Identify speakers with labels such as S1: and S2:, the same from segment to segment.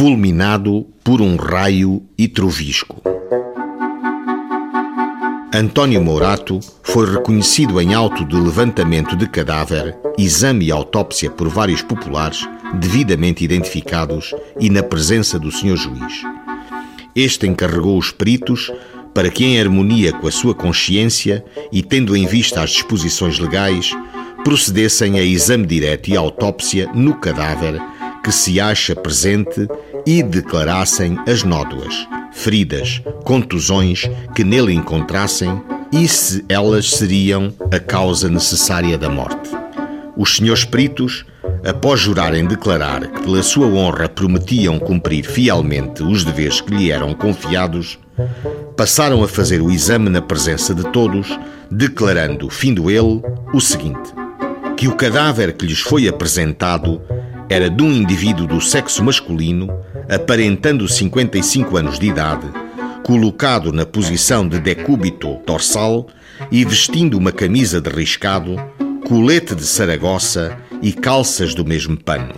S1: fulminado por um raio e trovisco. António Mourato foi reconhecido em auto de levantamento de cadáver, exame e autópsia por vários populares, devidamente identificados e na presença do senhor juiz. Este encarregou os peritos para que, em harmonia com a sua consciência e tendo em vista as disposições legais, procedessem a exame direto e autópsia no cadáver que se acha presente e declarassem as nódoas, feridas, contusões que nele encontrassem e se elas seriam a causa necessária da morte. Os senhores peritos, após jurarem declarar que pela sua honra prometiam cumprir fielmente os deveres que lhe eram confiados, passaram a fazer o exame na presença de todos, declarando, findo ele, o seguinte: que o cadáver que lhes foi apresentado era de um indivíduo do sexo masculino, aparentando 55 anos de idade, colocado na posição de decúbito dorsal e vestindo uma camisa de riscado, colete de Saragossa e calças do mesmo pano.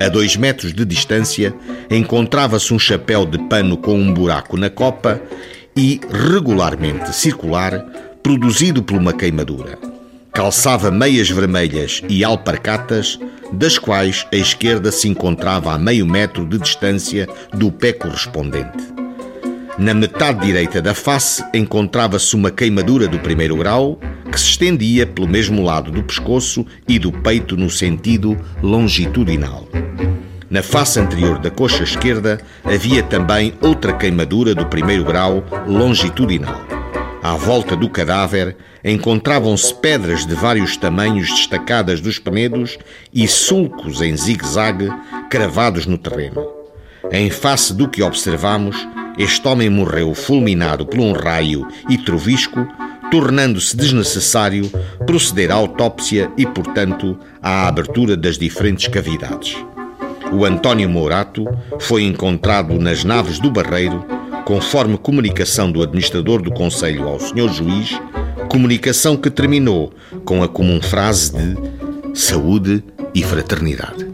S1: A dois metros de distância encontrava-se um chapéu de pano com um buraco na copa e regularmente circular, produzido por uma queimadura. Calçava meias vermelhas e alparcatas, das quais a esquerda se encontrava a meio metro de distância do pé correspondente. Na metade direita da face encontrava-se uma queimadura do primeiro grau, que se estendia pelo mesmo lado do pescoço e do peito no sentido longitudinal. Na face anterior da coxa esquerda havia também outra queimadura do primeiro grau longitudinal. À volta do cadáver encontravam-se pedras de vários tamanhos destacadas dos penedos e sulcos em zigue-zague cravados no terreno. Em face do que observamos, este homem morreu fulminado por um raio e trovisco, tornando-se desnecessário proceder à autópsia e, portanto, à abertura das diferentes cavidades. O António Mourato foi encontrado nas naves do Barreiro conforme comunicação do administrador do Conselho ao Sr. Juiz, comunicação que terminou com a comum frase de saúde e fraternidade.